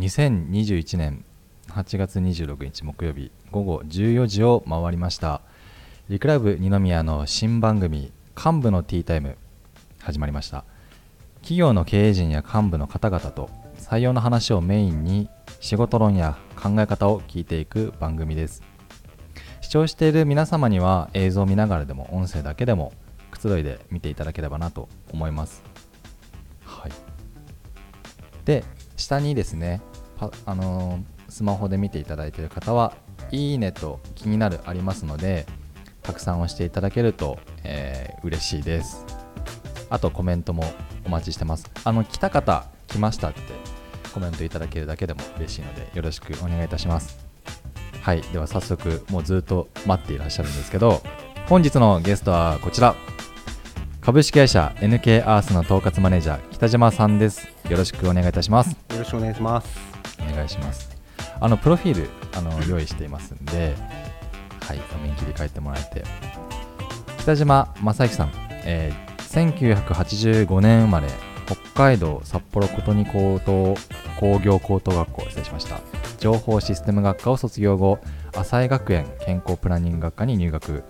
2021年8月26日木曜日午後14時を回りました。リクラブ二宮の新番組幹部のティータイム始まりました。企業の経営陣や幹部の方々と採用の話をメインに仕事論や考え方を聞いていく番組です。視聴している皆様には映像を見ながらでも音声だけでもくつろいで見ていただければなと思います。はい。で下にですねあのースマホで見ていただいている方はいいねと気になるありますのでたくさん押していただけると、えー嬉しいです。あとコメントもお待ちしてます。あの来た方来ましたってコメントいただけるだけでも嬉しいのでよろしくお願いいたします。はいでは早速もうずっと待っていらっしゃるんですけど本日のゲストはこちら。株式会社 NK アースの統括マネージャー北島さんです。よろしくお願いいたします。よろしくお願いします。お願いします。あのプロフィールあの用意していますんではい画面切り替えてもらえて。北島正幸さん、えー1985年生まれ北海道札幌琴仁高等工業高等学校失礼しました。情報システム学科を卒業後浅井学園健康プランニング学科に入学。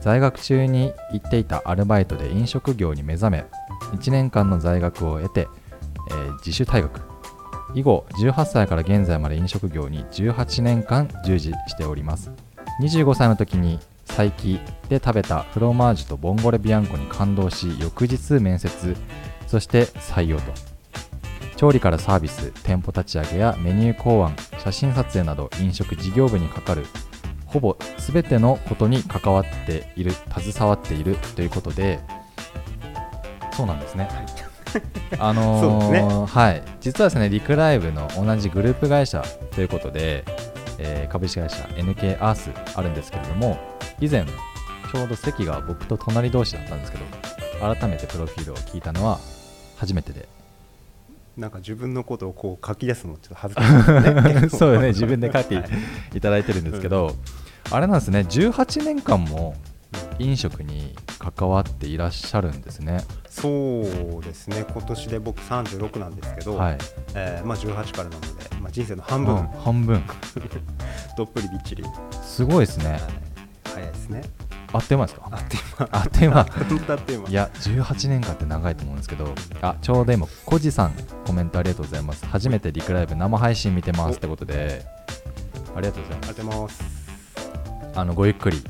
在学中に行っていたアルバイトで飲食業に目覚め1年間の在学を得て、えー自主退学以後18歳から現在まで飲食業に18年間従事しております。25歳の時に佐伯で食べたフロマージュとボンゴレビアンコに感動し翌日面接そして採用と。調理からサービス店舗立ち上げやメニュー考案写真撮影など飲食事業部にかかるほぼ全てのことに関わっている携わっているということでそうなんですね。あのーね。はい、実はですね、リクライブの同じグループ会社ということで、えー株式会社 NK アースあるんですけれども、以前、ちょうど席が僕と隣同士だったんですけど、改めてプロフィールを聞いたのは初めてで、なんか自分のことをこう書き出すのちょっと恥ずかしいね。そうよね、自分で書いていただいてるんですけど、あれなんですね、18年間も飲食に関わっていらっしゃるんですね。そうですね。今年で僕36なんですけど、はい、えーまあ18からなので、まあ人生の半分うん半分、どっぷりびっちり、はいすごいですね、早いですね。あっという間ですかあっという間。あっという間。いや、18年間って長いと思うんですけど、あちょうど今、コジさん、コメントありがとうございます。初めてリクライブ生配信見てますってことで、ありがとうございます。あのごゆっくり、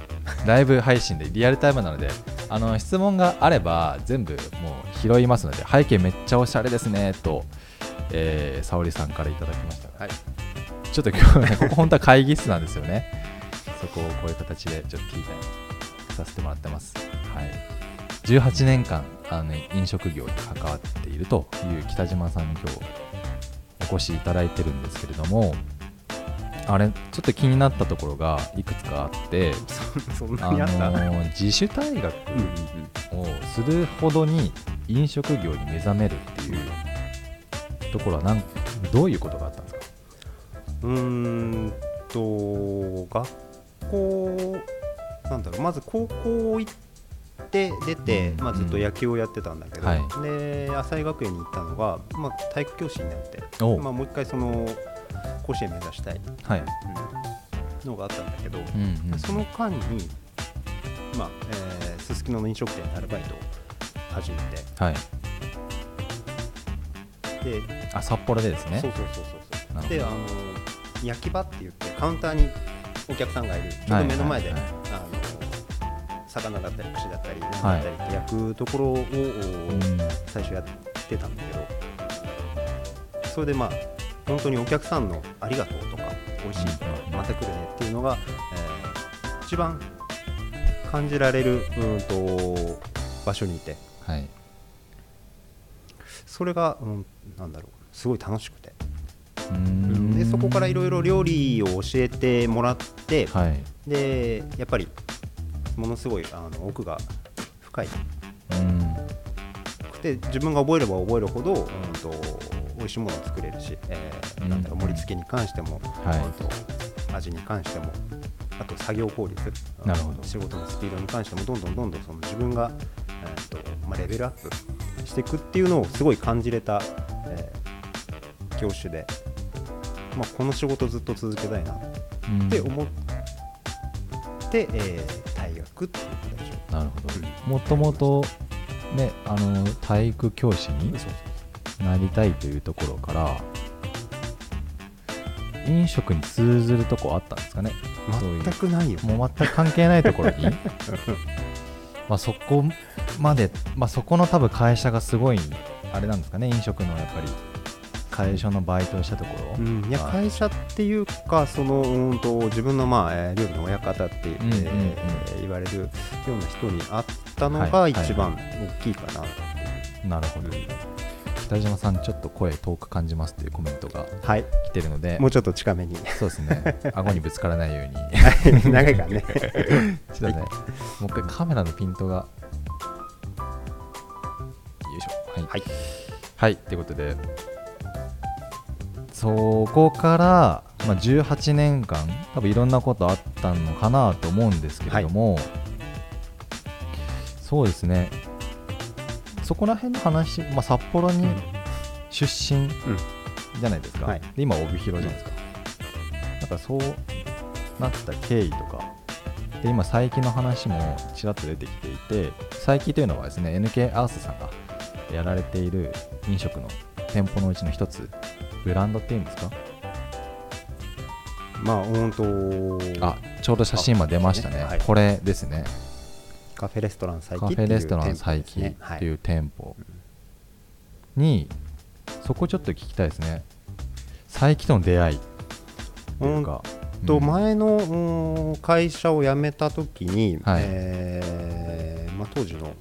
ライブ配信でリアルタイムなので、あの質問があれば全部もう拾いますので、背景めっちゃおしゃれですねと、えー、沙織さんからいただきました。はい。ちょっと今日はね、ここ本当は会議室なんですよね。そこをこういう形でちょっと聞いたりさせてもらってます。はい。18年間あの飲食業に関わっているという北島さんに今日お越しいただいてるんですけれども、あれ、ちょっと気になったところがいくつかあって、そ そんなあのにあった？ー自主退学をするほどに飲食業に目覚めるっていうところはなんどういうことがあったんですか？うーんと学校なんだろうまず高校行って出て、うんまあ、ずっと野球をやってたんだけど、はい。で浅井学園に行ったのが、まあ、体育教師になって、まあ、もう一回その甲子園目指したい、はい。うん。のがあったんだけど、うんうん。その間にまあえーすすきのの飲食店でアルバイトを始めはい。てであ、札幌でですね。そうそうそうそうであの焼き場って言ってカウンターにお客さんがいる。ちょうど目の前で、はいはいあの魚だったり串だったりだったりって焼くところを、うん。最初やってたんだけど。それでまあ本当にお客さんのありがとうとか美味しいとかうんまた来るねっていうのが、えー一番感じられるうんと場所にいてはい。それが、うん、なんだろうすごい楽しくてうーんでそこからいろいろ料理を教えてもらって、はい。でやっぱりものすごいあの奥が深いうん。くて自分が覚えれば覚えるほど、うん、と美味しいものを作れるし、えーうん。なんだろう盛り付けに関しても、はい。うんと味に関してもあと作業効率なるほど。仕事のスピードに関してもどんどんどんどんその自分が、えーとまあ、レベルアップしていくっていうのをすごい感じれた、えー教師でまあ、この仕事ずっと続けたいなうん。って思って、えー退学っていう形をなるほど。もともとねあの体育教師にそうなりたいというところから飲食に通ずるとこあったんですかね。全くないよ。もう全く関係ないところに。まあそこまで、まあ、そこの多分会社がすごいあれなんですかね。飲食のやっぱり会社のバイトをしたところ、うん、いやはい。会社っていうかそのうんと自分の、まあえー料理の親方って、うんうんうん。えー言われるような人に会ったのがはい一番大きいかな、なるほど北島さんちょっと声遠く感じますというコメントがはい。来てるのでもうちょっと近めに。そうですね。顎にぶつからないように。長いからね。ちょっとね、もう一回カメラのピントが。よいしょ。はい。はい、はい、ということで、そこから、まあ、18年間、多分いろんなことあったのかなと思うんですけれども、そうですね、そこら辺の話、まあ、札幌に出身じゃないですか、はい。で今、帯広じゃないですか。なん。かそうなった経緯とか、で今、佐伯の話もちらっと出てきていて、佐伯というのはですね NK アースさんがやられている飲食の店舗のうちの一つ、ブランドっていうんですか、まあ本当あちょうど写真今出ましたね、はい。これですね、カフェレストラン佐カフ伯っていう店舗佐ですね。伯っていう店舗。に、そこちょっと聞きたいですね、佐伯との出会いというか。とうん。前のうん会社を辞めた時に、はい。えーまあ、当時の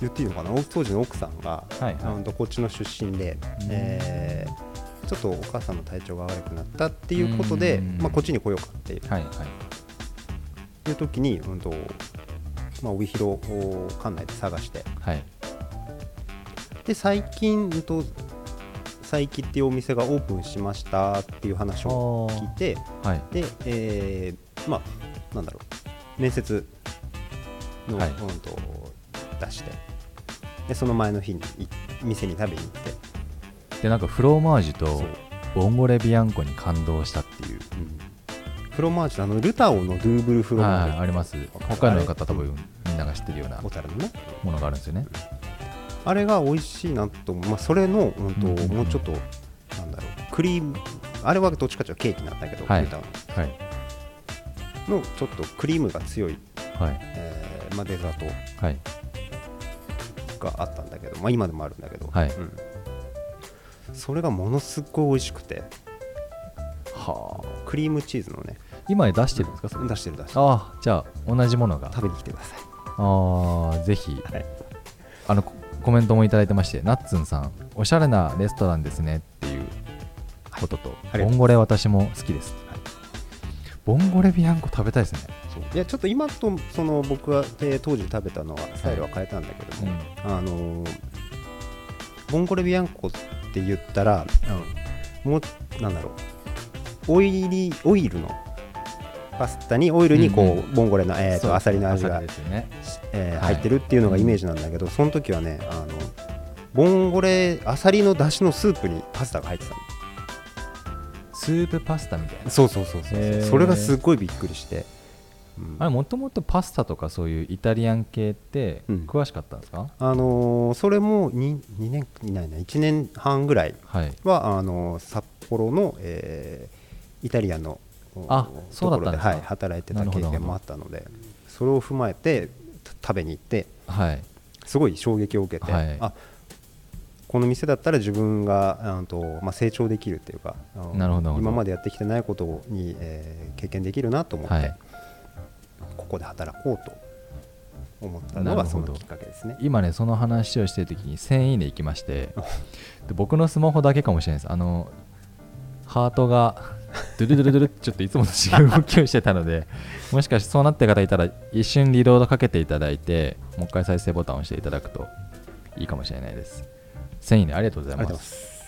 言っていいのかな？当時の奥さんが、はいはい。うんとこっちの出身で、うん。えーちょっとお母さんの体調が悪くなったっていうことで、うん。まあ、こっちに来ようかっていう。はいはい。いう時に、うんとまあ、帯広を管内で探して。はい。で最近、うんと佐伯っていうお店がオープンしましたっていう話を聞いてはい。で、えーまあなんだろう。面接の、はい。うんと出して。でその前の日にい店に食べに行って、でなんかフローマージュとボンゴレビアンコに感動したっていう。うん。フロマージュのあのルタオのドゥーブルフロマージュ、はいあります。北海道の方多分みんなが知ってるような小樽のね。ものがあるんですよね。あれが美味しいなとまあ、それの、うんとうんうんうん。もうちょっとなんだろう。クリーム。あれはどっちかというとケーキなんだけど、はい。は。い。のちょっとクリームが強い、はい。えーまあ、デザート。はい。があったんだけど、まあ、今でもあるんだけど、はい。うん。それがものすっごい美味しくて。はあ。クリームチーズのね。今出してるんですかそれ？出してる出してる。ああじゃあ同じものが。食べに来てくださいああぜひ。はい。あのココメントもいただいてましてナッツンさんおしゃれなレストランですねっていうことと、ありがとうございボンゴレ私も好きです、はい。ボンゴレビアンコ食べたいですね。いやちょっと今とその僕が、えー当時食べたのはスタイルは変えたんだけども、あのーボンゴレビアンコって言ったら、もうなんだろう。オイリオイルのパスタにオイルにこう、うんうボンゴレの、えー、とアサリの味アがね。え入ってるっていうのがイメージなんだけど、その時はねあのボンゴレアサリの出汁のスープにパスタが入ってたの。スープパスタみたいな。そうそうそうそうそれがすっごいびっくりして、うん。あれもともとパスタとかそういうイタリアン系ってうん。詳しかったんですか、あのーそれも 2, 2年いないな1年半ぐらいはい。はあのー札幌の、えーイタリアンのあおそうだったんですか。はい、働いてた経験もあったのでそれを踏まえてた食べに行ってはい。すごい衝撃を受けて、はい。あこの店だったら自分があと、まあ、成長できるっていうかなるほど今までやってきてないことに、えー経験できるなと思って、はい。ここで働こうと思ったのがそのきっかけですね。今ねその話をしてる時に1000いいね行きまして で僕のスマホだけかもしれないです。あのハートがドゥルドゥルドゥルちょっといつもと違う動きをしてたのでもしかしてそうなってる方いたら一瞬リロードかけていただいてもう一回再生ボタンを押していただくといいかもしれないです。1000いいねありがとうございます。ます。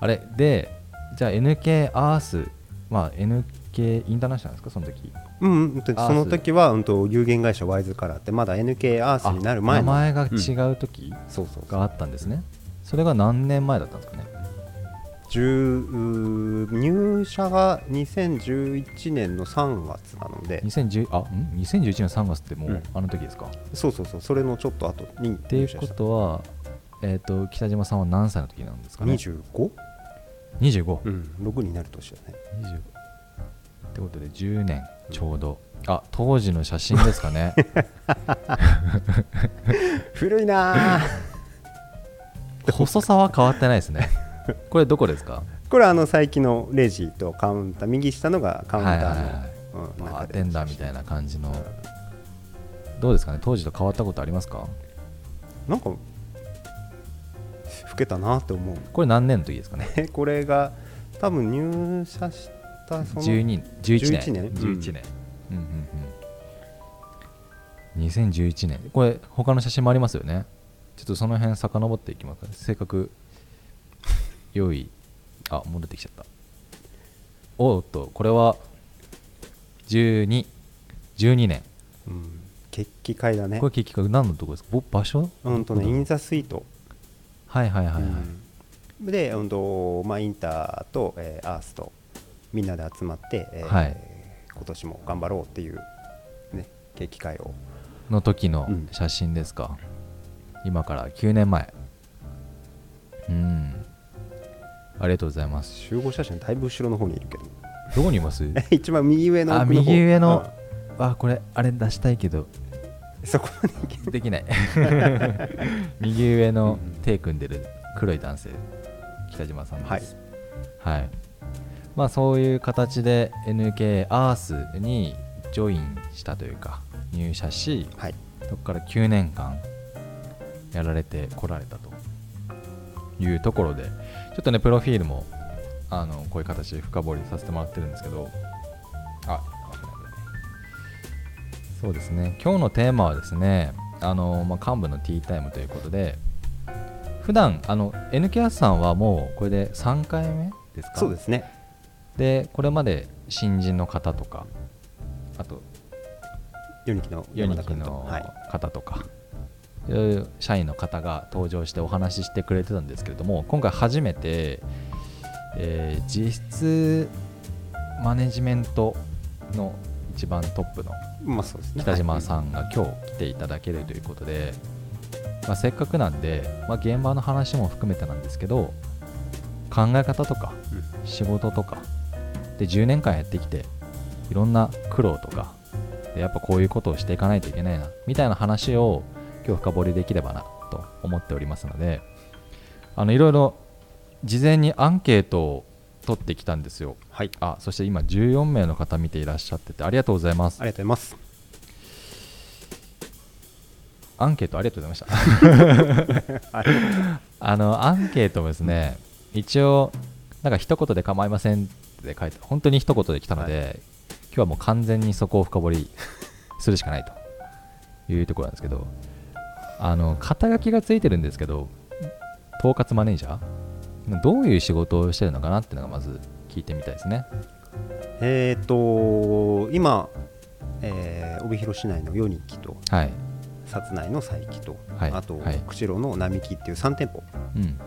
あれでじゃあ NK アースまあ NK インターナショナルですか？その時。うんうん、その時は、うん、と有限会社ワイズカラーってまだ NK アースになる前あの名前がうん。違う時そうそうそう。があったんですね、それが何年前だったんですかね？10入社が2011年の3月なので。2010あん？2011年3月ってもううん。あの時ですか、そうそうそうそれのちょっと後にっていうことは、えー、と北島さんは何歳の時なんですかね？25? 25、うん6になる年だね。20ってことで10年ちょうど、あ当時の写真ですかね。古いなー。細さは変わってないですね これどこですか？これあの最近のレジとカウンター右下のがカウンターの、はいはいはい。うんバー中で。テンダーみたいな感じの。どうですかね？当時と変わったことありますか？なんか老けたなって思う。これ何年の時ですかね？えこれが多分入社したその12 11年。11年。11年、うんうんうん、2011年。これ他の写真もありますよね。ちょっとその辺遡っていきますかせっかく用意あ戻ってきちゃった。おーっとこれは1212年。うん、決起会だね。これ結局何のとこですか？ぼ場所？うんとねインザスイート、はいはいはいはい、うん。で、うんとまあ、インターと、えーアースとみんなで集まって、えーはい。今年も頑張ろうっていう、ね、決起会を。の時のうん。写真ですか、今から9年前。うんありがとうございます。集合写真だいぶ後ろの方にいるけど。どこにいます？一番右上のあ右上の。あこれあれ出したいけど。うんそこまでできない。右上のうん手組んでる黒い男性北島さんです。はい、まあそういう形で NK アースにジョインしたというか入社しはい。そこから9年間やられてこられたというところでちょっとねプロフィールもあのこういう形で深掘りさせてもらってるんですけど。あそうですね。今日のテーマはですねあの、まあ、幹部のティータイムということで普段あの NK さんはもうこれで3回目ですか？そうですね。でこれまで新人の方とかあとヨニキのユニキ山田君と、のはい、方とか、社員の方が登場してお話ししてくれてたんですけれども今回初めて、えー実質マネジメントの一番トップの北島さんが今日来ていただけるということで、まあ、せっかくなんで、まあ、現場の話も含めてなんですけど考え方とかうん。仕事とかで10年間やってきていろんな苦労とかでやっぱこういうことをしていかないといけないなみたいな話を今日深掘りできればなと思っておりますのであのいろいろ事前にアンケートを取ってきたんですよ。はい。あそして今14名の方見ていらっしゃっててありがとうございます。ありがとうございます。アンケートありがとうございました。あのアンケートもですね一応なんか一言で構いませんって書いて本当に一言で来たので、今日はもう完全にそこを深掘りするしかないというところなんですけどあの肩書きがついてるんですけど統括マネージャー？どういう仕事をしてるのかなっていうのがまず聞いてみたいですね。えっ、と今、えー帯広市内のヨニキとはい。薩内の佐伯と、はい。あと、はい。釧路の並木っていう3店舗うんうん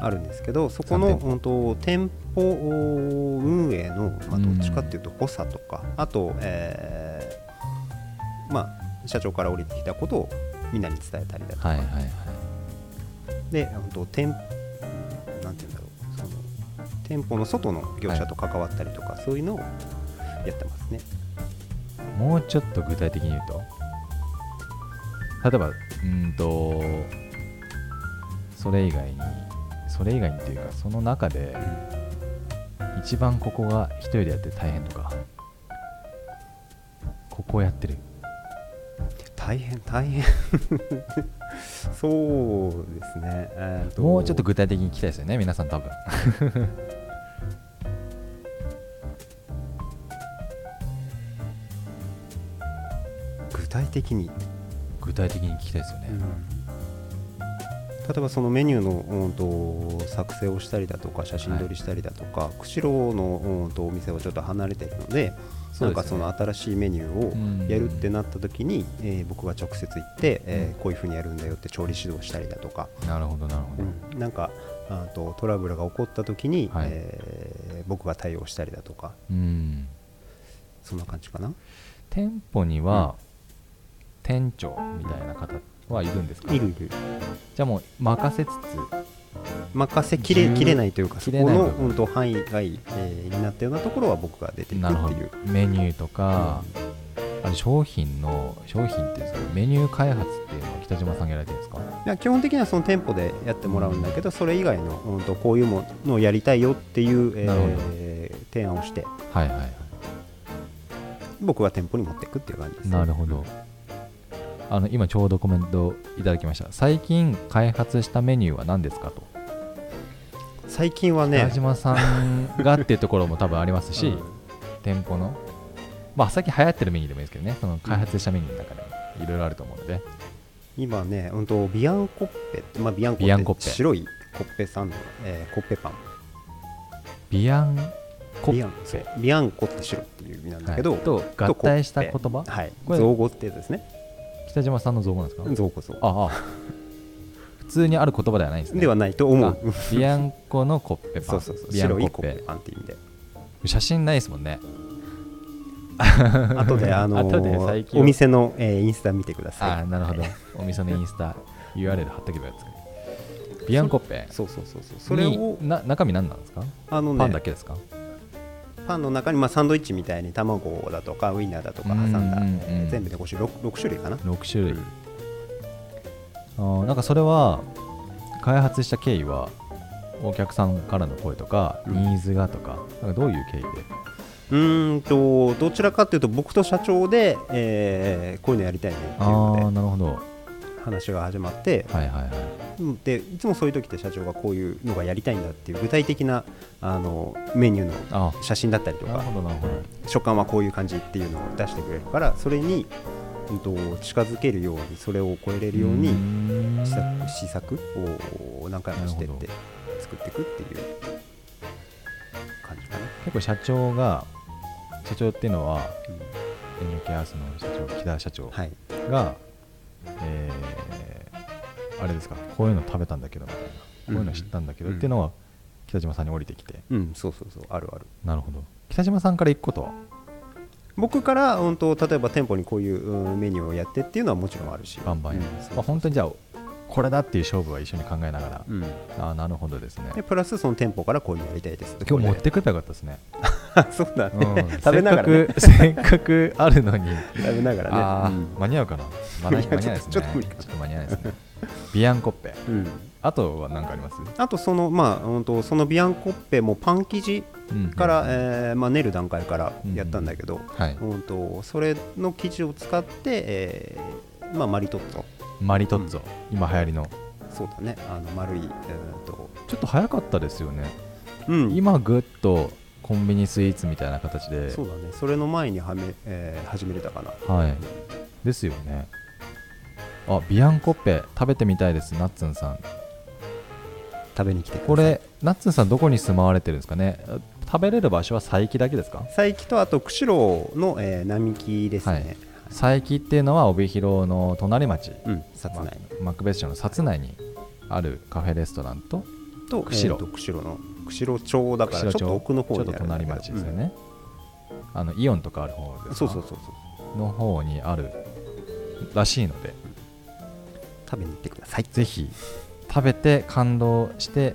あるんですけどそこ3の店舗。本当店舗運営の、まあ、うん。どっちかっていうと補佐とか、あと、えーまあ、社長から降りてきたことをみんなに伝えたりだとか、はいはいはい。で本当店なんて言うんだろうその店舗の外の業者と関わったりとか、そういうのをやってますね。もうちょっと具体的に言うと。例えばうーんとそれ以外にそれ以外にっていうかその中で一番ここが一人でやって大変とかここをやってる大変大変。そうですね、えーもうちょっと具体的に聞きたいですよね皆さん多分。具体的に。具体的に聞きたいですよね、例えばそのメニューの、うん、と作成をしたりだとか写真撮りしたりだとか、釧路の、うん、とお店はちょっと離れているのでそうんかその新しいメニューをやるってなった時に、えー僕が直接行って、えーこういうふうにやるんだよって調理指導したりだとか、なるほどなるほど、うん。なんかあとトラブルが起こった時に、はい。えー僕が対応したりだとか。うん。そんな感じかな。店舗には店長みたいな方はいるんですか？いるいる。じゃあもう任せつつ任せきれ十きれないというかそこのうんと範囲外、えーになったようなところは僕が出ていくっていう。メニューとか、あれ商品の商品っていうんですかメニュー開発っていうのは北島さんがやられてるんですか？いや基本的にはその店舗でやってもらうんだけどそれ以外の、うん、とこういうものをやりたいよっていう、えー提案をしてはいはいはい。僕は店舗に持っていくっていう感じですなるほど。あの今ちょうどコメントいただきました。最近開発したメニューは何ですかと最近はね北島さんがっていうところも多分ありますし、うん。店舗の。まあ最近流行ってるメニューでもいいですけどね。その開発したメニューの中でいろいろあると思うので、今ね、うん、とビアンコッペって、まあ、ビアンコッペて白いコッペサンド、えーコッペパン。ビアンコッペ。そうビアンコって白っていう意味なんだけど、はい。と合体した言葉？はい。造語ってやつですね。北島さんの造語なんですか？造語造語。ああ普通にある言葉ではないんですね。ではないと思あうビアンコのコッペパン。そうそうそう。ビアン白いコッペパンって意味で。写真ないですもんね。後であのー お店の、えーインスタ見てくだあさい。あなるほど。お店のインスタ URL 貼っとけばいいやつビアンコッペ。そうそうそうそう。それをにな中身何なんですか？あのねパンだけですか？パンの中に、まあ、サンドイッチみたいに卵だとかウインナーだとか挟んだ、うんえー全部で 5, 6, 6種類かな。6種類、うんなんかそれは開発した経緯はお客さんからの声とか、うん。ニーズがとかなんかどういう経緯で？うーんとどちらかというと僕と社長で、えーこういうのやりたいねっていうのでなるほど。話が始まってはいはいはい。うんでいつもそういう時って社長がこういうのがやりたいんだっていう具体的なあのメニューのあ。写真だったりとか食感はこういう感じっていうのを出してくれるからそれに、近づけるようにそれを超えれるように試作を何回もしてって作っていくっていう感じかな。結構社長が社長っていうのは NK アースの社長木田社長はい、が、えーあれですかこういうの食べたんだけどみたいなこういうの知ったんだけどうん。っていうのは北島さんに降りてきて、うん、そうそうそうあるある。なるほど。北島さんから行くことは？僕から、うん、と例えば店舗にこういう、うんメニューをやってっていうのはもちろんあるし。バンバンやる、うん。そうまあ、本当にじゃあこれだっていう勝負は一緒に考えながら、うん。ああなるほどですね。でプラスその店舗からこういうのやりたいです今日持ってくればよかったですね、あ そうだね、うん。食べながら、ね、せっかくせっかくあるのに。食べながらね。うん。間に合うかな。間に合いや間に合わないですねちょっとちょっと間に合わないですね。ビアンコッペ。うんあとは何かあります、あとそのまあ本当そのビアンコッペもパン生地うんから、えーまあ、練る段階からやったんだけど、はい。うんとそれの生地を使って、えーまあ、マリトッツォ。マリトッツォ、今流行りの。そうだね。あの丸い、えーと。ちょっと早かったですよね、うん、今ぐっとコンビニスイーツみたいな形で。そうだね。それの前にはめ、えー始めれたかな。はい。ですよね。あビアンコッペ食べてみたいですナッツンさん食べに来てください。これナッツンさんどこに住まわれてるんですかね？あ食べれる場所は佐伯だけですか？佐伯とあと釧路の、えー並木ですね、佐伯っていうのは帯広の隣町。うん。薩内。ま幕別町の薩内にあるカフェレストランとと釧路えーと釧路。の釧路町だからちょっと奥の方ちょっとにある。んだけど隣町ですよね、あのイオンとかある方うんですか？そうそうそうそうの方にあるらしいので。食べに行ってください。ぜひ食べて感動して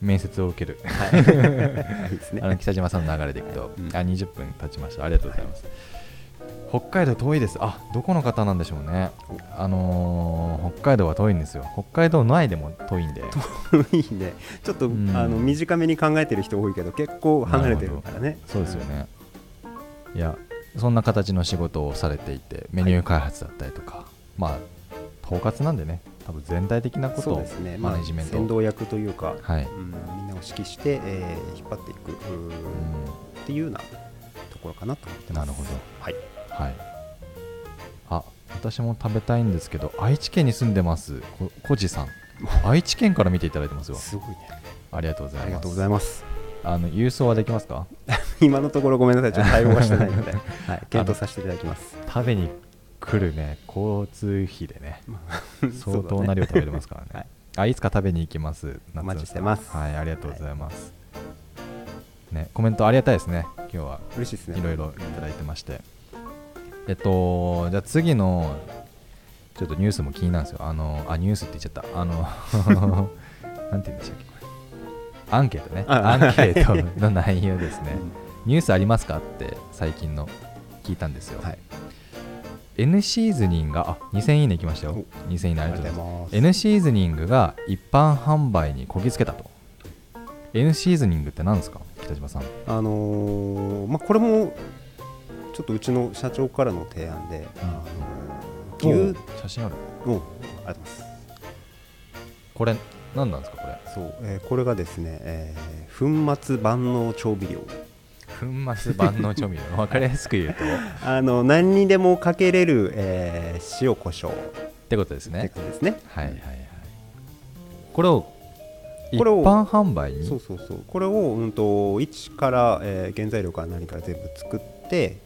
面接を受ける。はい。いいですねあの北島さんの流れでいくと、うん。あ20分経ちました。ありがとうございます、北海道遠いです。あどこの方なんでしょうね。あのー北海道は遠いんですよ。北海道内でも遠いんで。いいね。ちょっと、うん。あの短めに考えてる人多いけど結構離れてるからね。そうですよね。いやそんな形の仕事をされていてメニュー開発だったりとか、まあ統括なんでね多分全体的なことをね、まあ、マネジメント、先導役というか、はい、うん、みんなを指揮して、えー引っ張っていく。っていうようなところかなと。思ってますなるほど。はい。はい。あ、私も食べたいんですけど、愛知県に住んでます、ここじさん。愛知県から見ていただいてますよ。すごいね。ありがとうございます。ありがとうございます。あの郵送はできますか？今のところごめんなさい。ちょっと対応はしてないので、はい、検討させていただきます。食べに来るね、交通費でね、相当な量食べれますからね。はい。あいつか食べに行きます。お待ちしてます。は。いありがとうございます、ねコメントありがたいですね。今日は。嬉しいですね。いろいろいただいてまして。えっとじゃあ次のちょっとニュースも気になるんですよ。あのあニュースって言っちゃった。あの なんて言うんでしたっけこれ。アンケートね。あアンケートの内容ですね。ニュースありますかって最近の聞いたんですよ、はい N シーズニングがあ2000いいねいきましたよ。お2000いいねあありがとうございます。N シーズニングが一般販売にこぎつけたと。N シーズニングって何ですか？北島さん。あのーまあこれもちょっとうちの社長からの提案で、あのー牛写真ある。うんありがとうございます。これ何なんですかこれ？そう、えーこれがですね、えー粉末万能調味料粉末万能調味料。分かりやすく言うと。っ あの何にでもかけれる、えー塩コショウてことですってねことですね。はいはいはい。これを一これを般販売に？そうそうそう。これを、うん、と一から、えー原材料から何から全部作って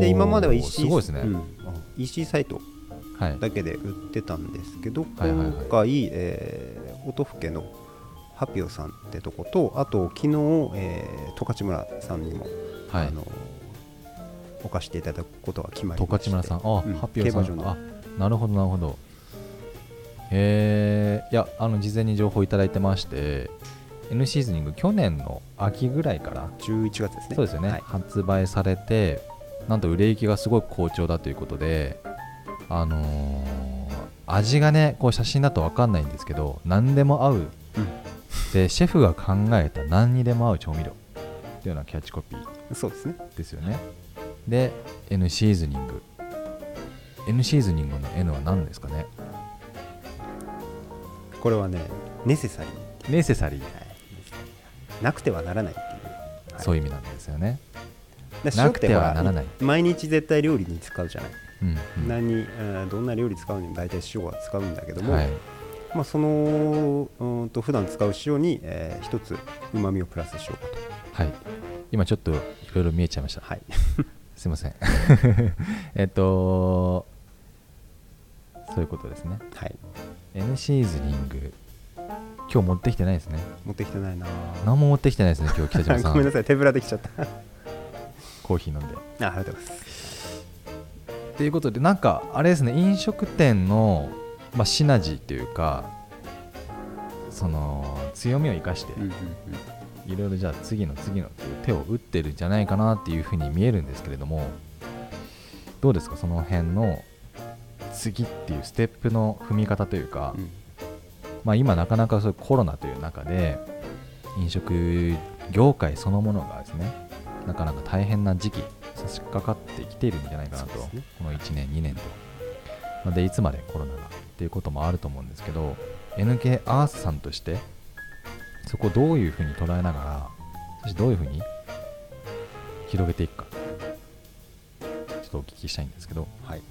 で今まではですね、うん、EC サイトはい。だけで売ってたんですけど、はいはいはい。今回、えー、音更のハピオさんってとことあと昨日、えー、十勝村さんにも、はい。あのお貸していただくことが決まり十まして。勝村さん。あ、うん。ハッピーさん。あなるほどなるほど。へえいやあの事前に情報いただいてまして N シーズニング去年の秋ぐらいから11月ですね。そうですよね、はい。発売されてなんと売れ行きがすごい好調だということであのー味がねこう写真だと分かんないんですけど何でも合ううんでシェフが考えた何にでも合う調味料っていうようなキャッチコピーそうですね。ですよね。で N シーズニング。N シーズニングの N は何ですかね？これはねネセサリー、ネセサリー、はいなくてはならないっていう、はい。そういう意味なんですよね。でなくてはならない。毎日絶対料理に使うじゃない、うん、うん。何どんな料理使うにも大体塩は使うんだけども、はいまあ、そのうーんと普段使う塩に、えー一つうまみをプラスしようかと。はい。今ちょっといろいろ見えちゃいました。はい。すいません。えっとそういうことですね。はい。N シーズニング。今日持ってきてないですね。持ってきてないな。何も持ってきてないですね今日北島さ ごめんんなさい手ぶらできちゃった。あコーヒー飲んで。ありがとうございます。ということでなんかあれですね飲食店の、まあ、シナジーっていうかその強みを生かしていろいろじゃあ次の次のっていう手を打ってるんじゃないかなっていうふうに見えるんですけれどもどうですか？その辺の次っていうステップの踏み方というか、うん。まあ、今なかなかそういうコロナという中で飲食業界そのものがですねなかなか大変な時期差し掛かってきているんじゃないかなと、ね。この1年2年と。まあでいつまでコロナがっていうこともあると思うんですけど NK アースさんとしてそこをどういうふうに捉えながらそしてどういうふうに広げていくかちょっとお聞きしたいんですけど。はい。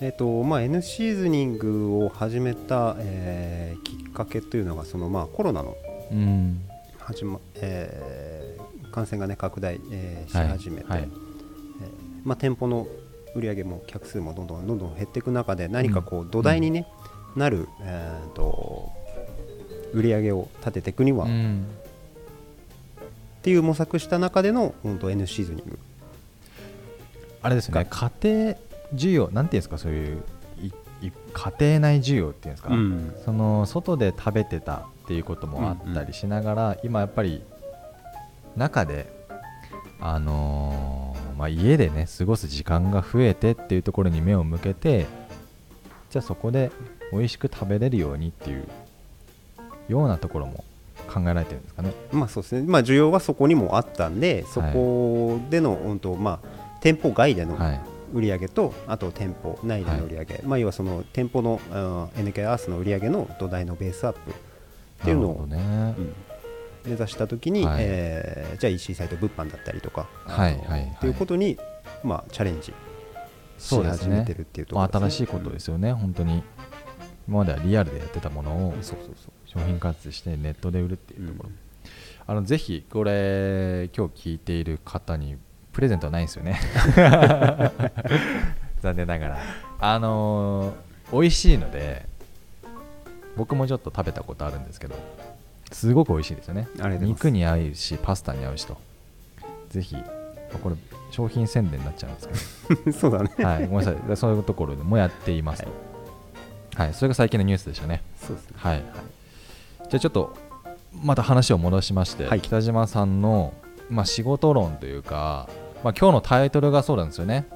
えっ、とまあ N シーズニングを始めた、えーきっかけというのがそのまあコロナのうん。始ま、えー感染がね拡大、えーしはい始めて、はい。えーまあ、店舗の売り上げも客数もどんどんどんどん減っていく中で何かこう土台に、ねなる、えー、と売り上げを立てていくには、っうん。ていう模索した中での本当 N シーズニング。あれですよね家庭需要なんていうんですかそういういい家庭内需要っていうんですか、うん。その外で食べてたっていうこともあったりしながら、今やっぱり中であのーまあ、家でね過ごす時間が増えてっていうところに目を向けてじゃあそこで美味しく食べれるようにっていうようなところも考えられてるんですかね。まあそうですね、まあ、需要はそこにもあったんでそこでの、本当まあ店舗外でのはい。売り上げとあと店舗内での売り上げ、まあ要はその店舗のあの NK アースの売り上げの土台のベースアップっていうのを、ね、うん目指したときに、はい。えーじゃあ EC サイト物販だったりとか、はいはいはい。っていうことに、まあ、チャレンジし始めてるっていうとこまあ、ろです、ね。新しいことですよね、本当に。今まではリアルでやってたものをそうそうそう商品開発してネットで売るっていうところ、うん。あのぜひこれ今日聞いている方にプレゼントはないんですよね。残念ながら。あのー美味しいので僕もちょっと食べたことあるんですけどすごく美味しいですよね。肉に合うしパスタに合うしと。ぜひこれ商品宣伝になっちゃうんですけ そうだね。ど、はい、ごめんなさい。でそういうところでもやっていますと、はい。それが最近のニュースでしたね。そうですね。はい、じゃあちょっとまた話を戻しまして、はい。北島さんの、まあ、仕事論というか、まあ、今日のタイトルがそうなんですよね。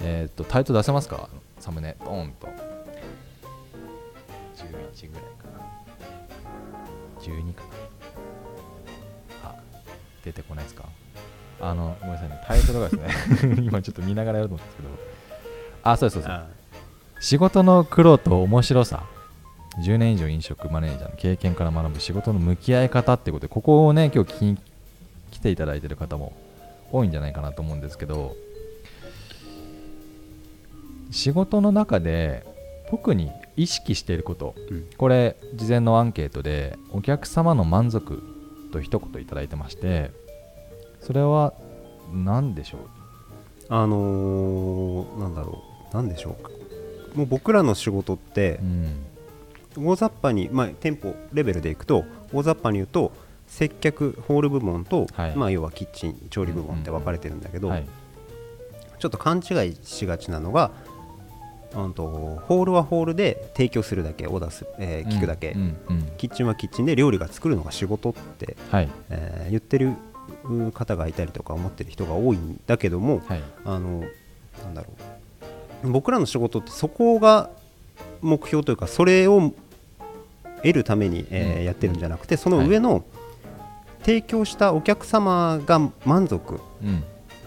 えーっとタイトル出せますか？サムネ。ドーンと。11ぐらい12かなあ出てこないですか？あのごめんなさいね。タイトルがですね 今ちょっと見ながらやると思うんですけど。あそうですそうです。あ仕事の苦労と面白さ。10年以上飲食マネージャーの経験から学ぶ仕事の向き合い方ってことでここをね今日聞き来ていただいてる方も多いんじゃないかなと思うんですけど。仕事の中で特に意識していること。うん。これ事前のアンケートでお客様の満足と一言いただいてましてそれは何でしょう？あのーなんだろう。なんでしょうか。もう僕らの仕事ってうん。大雑把に、まあ、店舗レベルでいくと大雑把に言うと接客ホール部門と、はい。まあ、要はキッチン調理部門って分かれてるんだけど、はい。ちょっと勘違いしがちなのが、うん、とホールはホールで提供するだけオーダーす、えー聞くだけ、うんうん。うんキッチンはキッチンで料理が作るのが仕事って、はい。えー言ってるう方がいたりとか思ってる人が多いんだけどもはい。あのなんだろう。僕らの仕事ってそこが目標というかそれを得るために、えーうんやってるんじゃなくてその上の、提供したお客様が満足うん。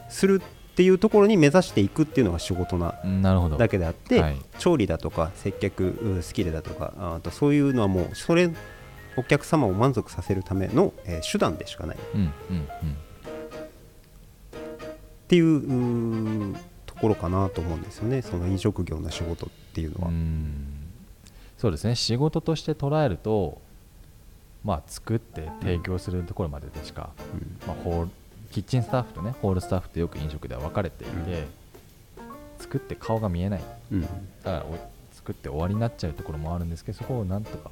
するっていうところに目指していくっていうのが仕事ななるほど。だけであって、はい。調理だとか接客うスキルだとかああとそういうのはもうそれお客様を満足させるための、えー手段でしかない。っうんうん。ていうところかなと思うんですよね。その飲食業の仕事っていうのは。うんうん。そうですね。仕事として捉えるとまあ作って提供するところまででしか、うん。まあ、ホールキッチンスタッフとねホールスタッフってよく飲食では分かれていて、作って顔が見えない。うん。だからお作って終わりになっちゃうところもあるんですけどそこをなんとか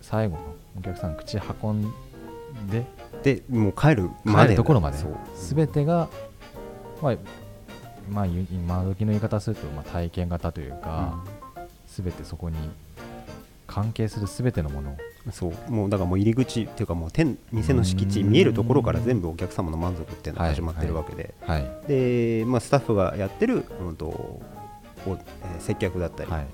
最後のお客さんが口運んででもう帰る帰るところまで。そう。全てが、まあまあ、ゆ今時の言い方すると、まあ、体験型というか、全てそこに関係する全てのものそうもうだからもう入り口っていうかもう店店の敷地うん見えるところから全部お客様の満足っていうのが始まってるわけで、はいで、まあ、スタッフがやってる、うんとおえー接客だったり、はい。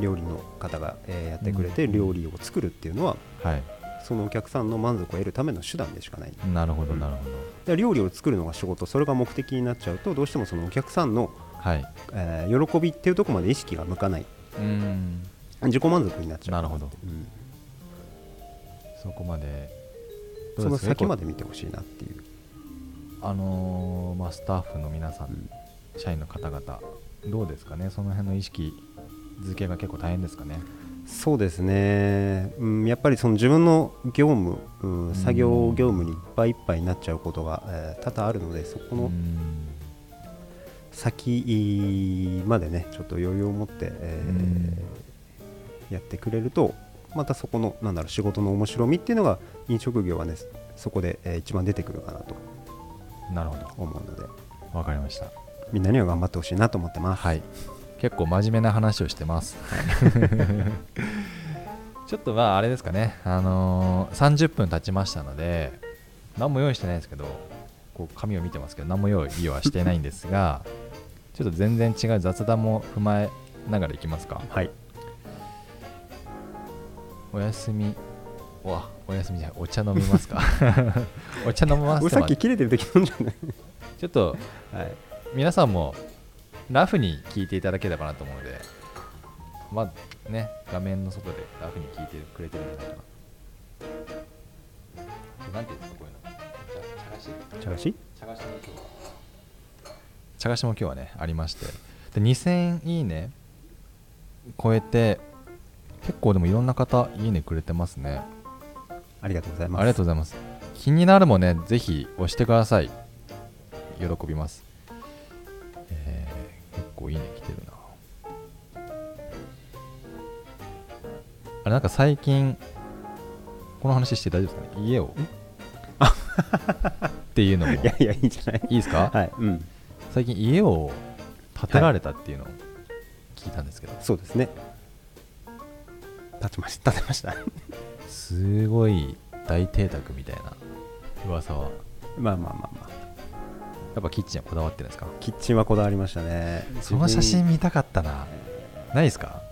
料理の方が、えーやってくれてうん料理を作るっていうのは、はい。そのお客さんの満足を得るための手段でしかない。なるほどうん。なるほど、で料理を作るのが仕事それが目的になっちゃうとどうしてもそのお客さんの、はい。えー喜びっていうところまで意識が向かない。うん。自己満足になっちゃう。なるほど。うんそこまで。その先までで見てほしいなっていう、あのーまあ、スタッフの皆さん、うん。社員の方々どうですかね？その辺の意識づけが結構大変ですかね？そうですね、うん、やっぱりその自分の業務、うん、作業業務にいっぱいいっぱいになっちゃうことが、えー多々あるのでそこのうん。先までねちょっと余裕を持って、えーうん。やってくれるとまたそこのなんだろう仕事の面白みっていうのが飲食業はねそこで、えー一番出てくるかなとなるほど。思うので。わかりました。みんなには頑張ってほしいなと思ってます。はい。結構真面目な話をしてます。ちょっとまああれですかね。あのー30分経ちましたので何も用意してないですけどこう紙を見てますけど何も用意はしてないんですがちょっと全然違う雑談も踏まえながらいきますか。はい、お休み。わお休みじゃない。お茶飲みますか。お茶飲みます俺さっき切れてる時飲んじゃない、ちょっとはい、皆さんもラフに聞いていただければなと思うので。まあね画面の外でラフに聞いてくれてるんじゃないかな。なんていうんですかこういうの。茶菓子？茶菓子茶菓子も今日。は茶菓子も今日はねありまして。で2000いいね。超えて結構でもいろんな方いいねくれてますね。ありがとうございます。ありがとうございます。気になるもねぜひ押してください。喜びます。えー、結構いいね来てるな。あれなんか最近この話して大丈夫ですかね？家を。っていうのも。いやいやいいんじゃない？いいですか？はいうん。最近家を建てられたっていうのを聞いたんですけど、そうですね立ちました。立てました。すごい大邸宅みたいな噂は。まあまあまあまあ。やっぱキッチンはこだわってるんですか？キッチンはこだわりましたね。その写真見たかったな。ないですか？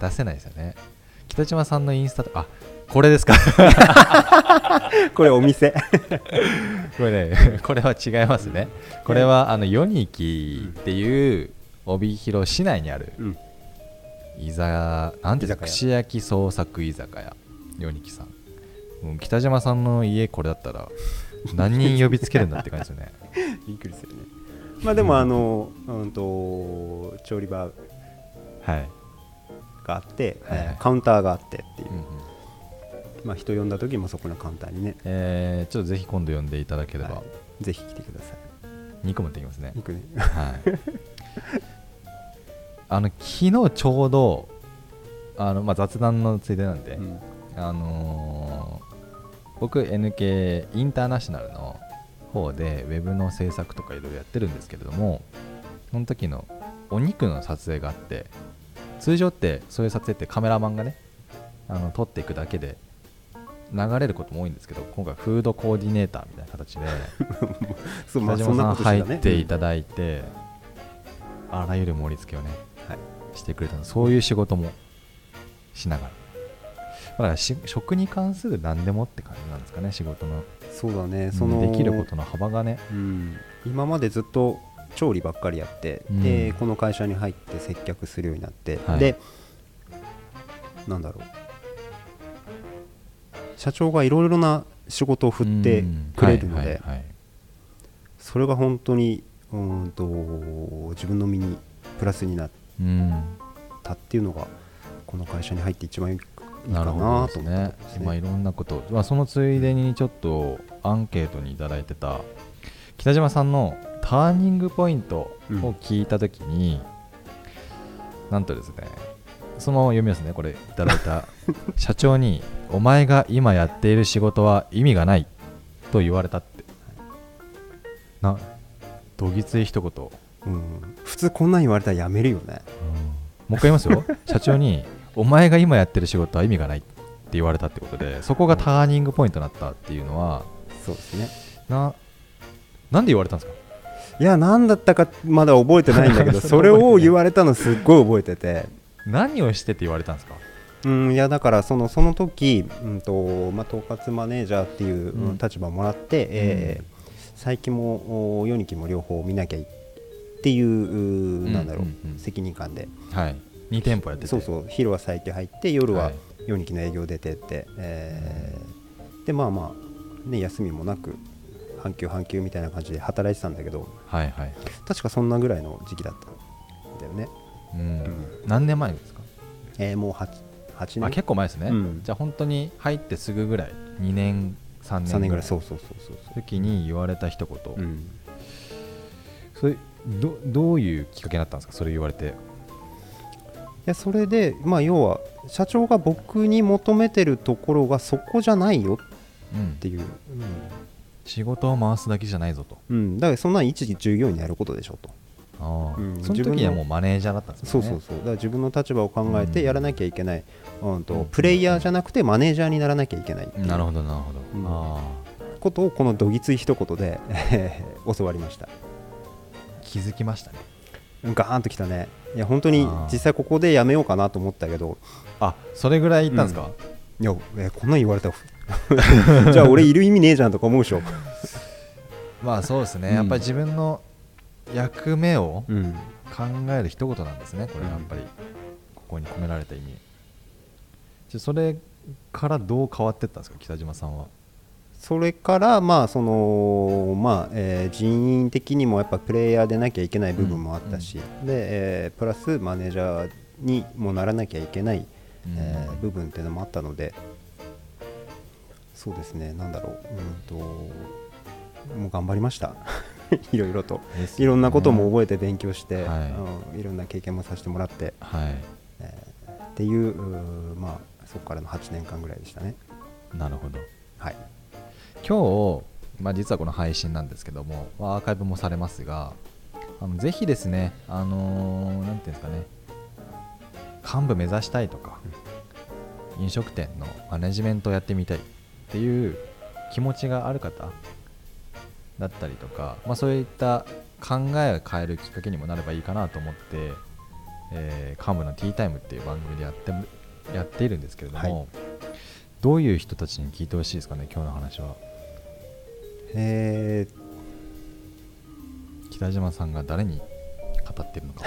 出せないですよね。北島さんのインスタとあこれですか？これお店。これねこれは違いますね。これはあのヨニキっていう帯広市内にあるうん居酒なんていうんですか串焼き創作居酒屋。ヨニキさん北島さんの家これだったら 何人呼びつけるんだって感じですよね。びっくりするね。まあでもあのうんと調理場はい、があって、はいカウンターがあってっていう、うんうん。まあ人呼んだ時もそこのカウンターにね、えーちょっとぜひ今度呼んでいただければ、はい。ぜひ来てください。肉持ってきますね。肉ね。はい、あの昨日ちょうどあの、まあ、雑談のついでなんで、うん。あのー僕 NK インターナショナルの方でウェブの制作とかいろいろやってるんですけれどもその時のお肉の撮影があって通常ってそういう撮影ってカメラマンがねあの撮っていくだけで流れることも多いんですけど今回フードコーディネーターみたいな形でそう まあ北そんな島さん入っていただいて、あらゆる盛り付けをね、はいしてくれたの。そういう仕事もしながら。だからし食に関する何でもって感じなんですかね仕事の。そうだね。そのできることの幅がね。うん、今までずっと調理ばっかりやって、うん。でこの会社に入って接客するようになって、はい。でなんだろう。社長がいろいろな仕事を振ってうん。くれるので、それが本当にうーんと自分の身にプラスになっうんたっていうのがこの会社に入って一番いいかななるほどですね。ところですまあいろんなこと、まあ、そのついでにちょっとアンケートにいただいてた北島さんのターニングポイントを聞いたときに、なんとですね その読みますね。これいただいた 社長に「お前が今やっている仕事は意味がない」と言われたって。などぎつい一言うん、普通こんなん言われたらやめるよね。もう一回言いますよ。社長に「お前が今やってる仕事は意味がない」って言われたってことでそこがターニングポイントになったっていうのはそうですね。ななんで言われたんですか？いや何だったかまだ覚えてないんだけど それを言われたのすっごい覚えてて。何をしてって言われたんですか？うんいやだからそのその時、うんとまあ、統括マネージャーっていううんうん。立場をもらって、えー佐伯も4期も両方見なきゃいっていううなんだろう、責任感で。はい。2店舗やってて。そうそう。昼は佐伯入って夜ははい。4期の営業出てって、えーでまあまあ、ね、休みもなく半休半休みたいな感じで働いてたんだけど。はいはい、確かそんなぐらいの時期だったんだよね、うん。何年前ですか、えーもう 8, 8まあ、年結構前ですね、うん。じゃあ本当に入ってすぐぐらい。2年3年3年ぐらい。そそうそうそうそう。そ時に言われた一言、う、うん、それどどういうきっかけになったんですか？それ言われて。いやそれでまあ要は社長が僕に求めてるところがそこじゃないようんっていう、仕事を回すだけじゃないぞと。うん。うん、だからそんなん一時従業員にやることでしょと。ああ、うん。その時にはもうマネージャーだったんですよね。そうそうそう。だから自分の立場を考えてうん。やらなきゃいけない、うんとうん。プレイヤーじゃなくてマネージャーにならなきゃいけないなるほどなるほど、うん。ああ。ことをこのどぎつい一言でえ ー教わりました気づきましたね。ガーンときたね。いや本当に実際ここでやめようかなと思ったけどあそれぐらい言ったんですか、いや、えーこんなん言われたら じゃあ俺いる意味ねえじゃんとか思うでしょ、まあそうですね、うんやっぱり自分の役目をうん、考える一言なんですね。これやっぱり。ここに込められた意味。じゃあそれからどう変わっていったんですか？北島さんはそれからまあそのまあ、えー人員的にもやっぱプレイヤーでなきゃいけない部分もあったし、で、えープラスマネージャーにもならなきゃいけない、えー部分っていうのもあったのでそうですねなんだろううんともう頑張りました。いろいろと。ね。いろんなことも覚えて勉強して、はい。うんいろんな経験もさせてもらって、はい。えーっていうまあそこからの8年間ぐらいでしたね。なるほど。はい今日、まあ、実はこの配信なんですけどもまあアーカイブもされますがあのぜひですねあのーなんていうんですかね幹部目指したいとか、飲食店のマネジメントをやってみたいっていう気持ちがある方だったりとか、まあ、そういった考えを変えるきっかけにもなればいいかなと思って、えー幹部のティータイムっていう番組でやってもやっているんですけれども、はい。どういう人たちに聞いてほしいですかね今日の話はえ北島さんが誰に語ってるのか。ー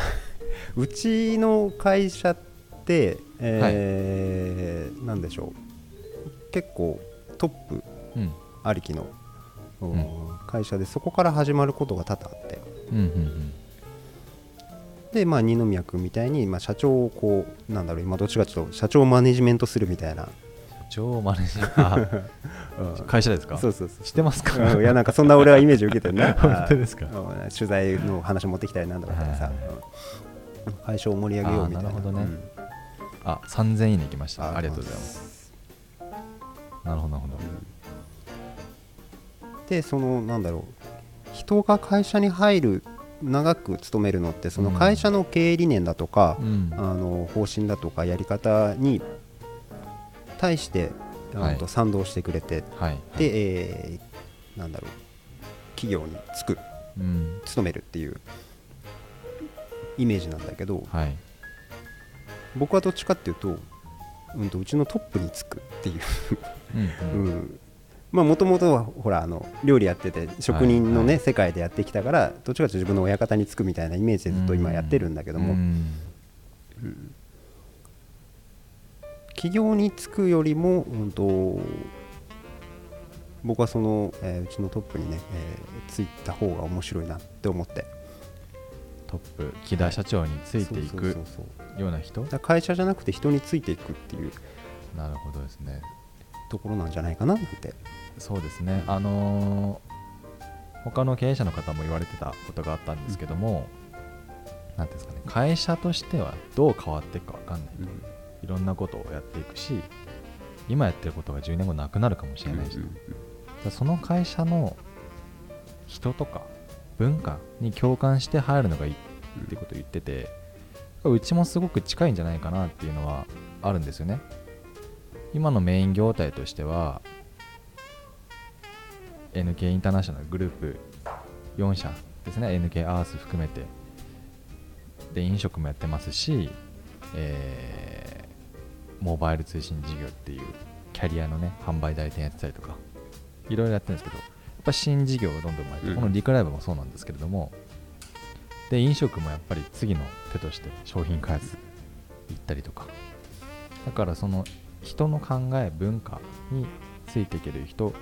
うちの会社って、えーなんでしょう。結構トップうん。ありきの、ん。会社でそこから始まることが多々あって。うんうんでまあ二宮君みたいに、まあ、社長をこうなんだろう今どっちかというと社長をマネジメントするみたいな、超マネージャーうん。あ会社ですか？そうそうそう知ってますか？うん。いやなんかそんな俺はイメージ受けてるね。本当ですか。うん。取材の話持ってきたりなんだとかさ、はいうん。会社を盛り上げようみたいな。なるほどね。うん。あ3000いいね行きました。あありがとうございます。なるほどなるほど。でそのなんだろう。人が会社に入る長く勤めるのってその会社の経営理念だとか、うん。あの方針だとかやり方に対して、はい。あの賛同してくれてはい。で、えーなんだろう企業に就くうん。勤めるっていうイメージなんだけどはい。僕はどっちかっていうと,、うん、とうちのトップに就くっていう。うんうん。うん。まあもともとはほらあの料理やってて職人のね、はい世界でやってきたからどっちかというと自分の親方につくみたいなイメージでずっと今やってるんだけども、うん企業に就くよりも、うん、と僕はその、えーうちのトップにね、えーついた方が面白いなって思って。トップ木田社長についていくような人？会社じゃなくて人についていくっていう。なるほどですね。ところなんじゃないかななんて。そうですね。あのー他の経営者の方も言われてたことがあったんですけども、なんていうんですかね。会社としてはどう変わっていくか分かんないいろんなことをやっていくし今やってることが10年後なくなるかもしれないし、その会社の人とか文化に共感して入るのがいいってことを言っててうちもすごく近いんじゃないかなっていうのはあるんですよね。今のメイン業態としては NK インターナショナルグループ4社ですね。NK アース含めて。で飲食もやってますし、えーモバイル通信事業っていうキャリアのね販売代理店やってたりとかいろいろやってるんですけどやっぱ新事業がどんどん生まれて、うん。このリクライブもそうなんですけれどもで飲食もやっぱり次の手として商品開発行ったりとかだからその人の考え文化についていける人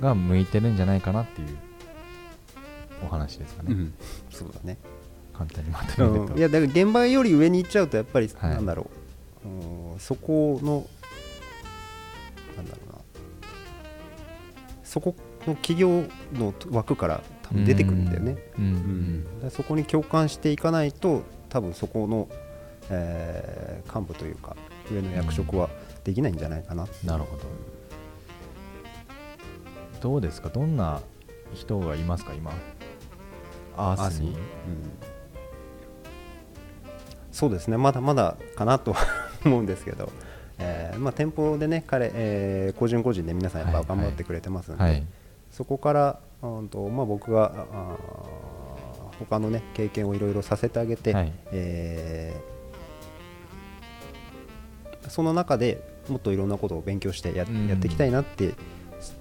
が向いてるんじゃないかなっていうお話ですかね、うん。そうだね、簡単にまとめると、うん。いやだから現場より上に行っちゃうとやっぱり、はい。なんだろう、うんそこのなんだろうなそこの企業の枠から多分出てくるんだよね、うんうんうん。そこに共感していかないと多分そこの、えー幹部というか上の役職はできないんじゃないかな、なるほど。どうですか？どんな人がいますか今？アースに？うん。そうですね。まだまだかなとは思うんですけど、えーまあ、店舗でね彼、えー個人個人で皆さんやっぱはいはい。頑張ってくれてますので、はい。そこから、うんとまあ、僕があー他のね経験をいろいろさせてあげて、はい。えーその中でもっといろんなことを勉強してや,、うん。やっていきたいなって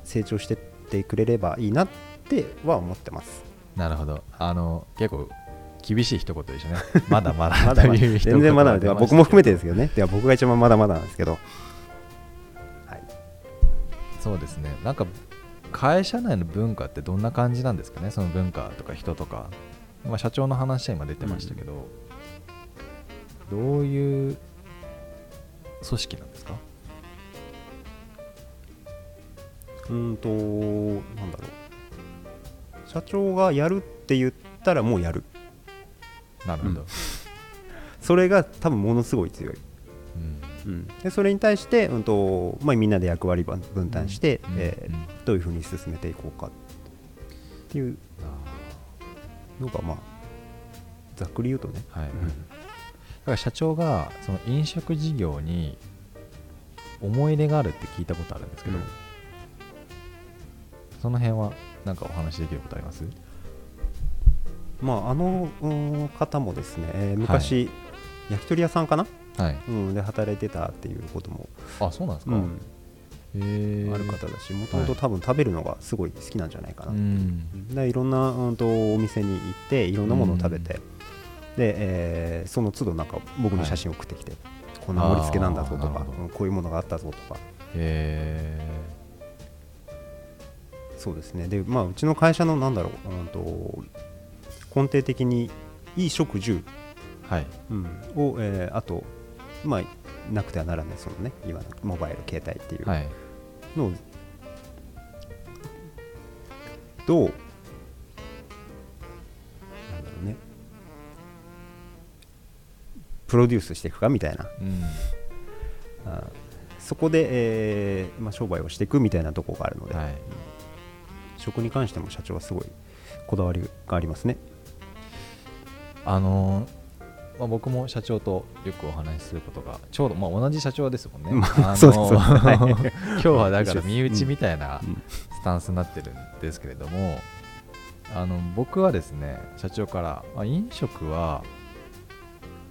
成長してってくれればいいなっては思ってます。なるほど。あの結構厳しい一言でしたね まだまだまだまだ全然まだまだ僕も含めてですけどね。では僕が一番まだまだなんですけど。はい。そうですねなんか会社内の文化ってどんな感じなんですかね？その文化とか人とか、まあ、社長の話は今出てましたけど、どういう組織なんですか？うんとなんだろう。社長がやるって言ったらもうやる。なるほど、うん。それが多分ものすごい強い。うん。うん、でそれに対して、うんとまあ、みんなで役割分分担して、うん。えーうんどういうふうに進めていこうかっていう。のがまあざっくり言うとね、はい、うん。だから社長がその飲食事業に思い入れがあるって聞いたことあるんですけど、うん。その辺は何かお話しできることあります？まあ、あのうん方もですね、えー昔、焼き鳥屋さんかな、はい。うん、で働いてたっていうことも、あそうなんですか、うん。ある方だしもともと多分食べるのがすごい好きなんじゃないかな、う。ん。でいろんな、うん、とお店に行っていろんなものを食べて、で、えーその都度なんか僕に写真を送ってきて、こんな盛り付けなんだぞとかこういうものがあったぞとか。へそうですね。で、まあ、うちの会社のなんだろう、うん、と根底的に衣食住、えはい。うん。を、えーあと、まあ、なくてはならないそのね。今のモバイル携帯っていう。はい。のをどうなんだろうね。プロデュースしていくかみたいな。うん。あそこで、えーまあ、商売をしていくみたいなところがあるので、はい。食に関しても社長はすごいこだわりがありますね。あのーまあ、僕も社長とよくお話しすることがちょうど、まあ、同じ社長ですもんね、まああの 今日はだから 身内みたいなうん。スタンスになってるんですけれども、あの僕はですね社長から、まあ、飲食は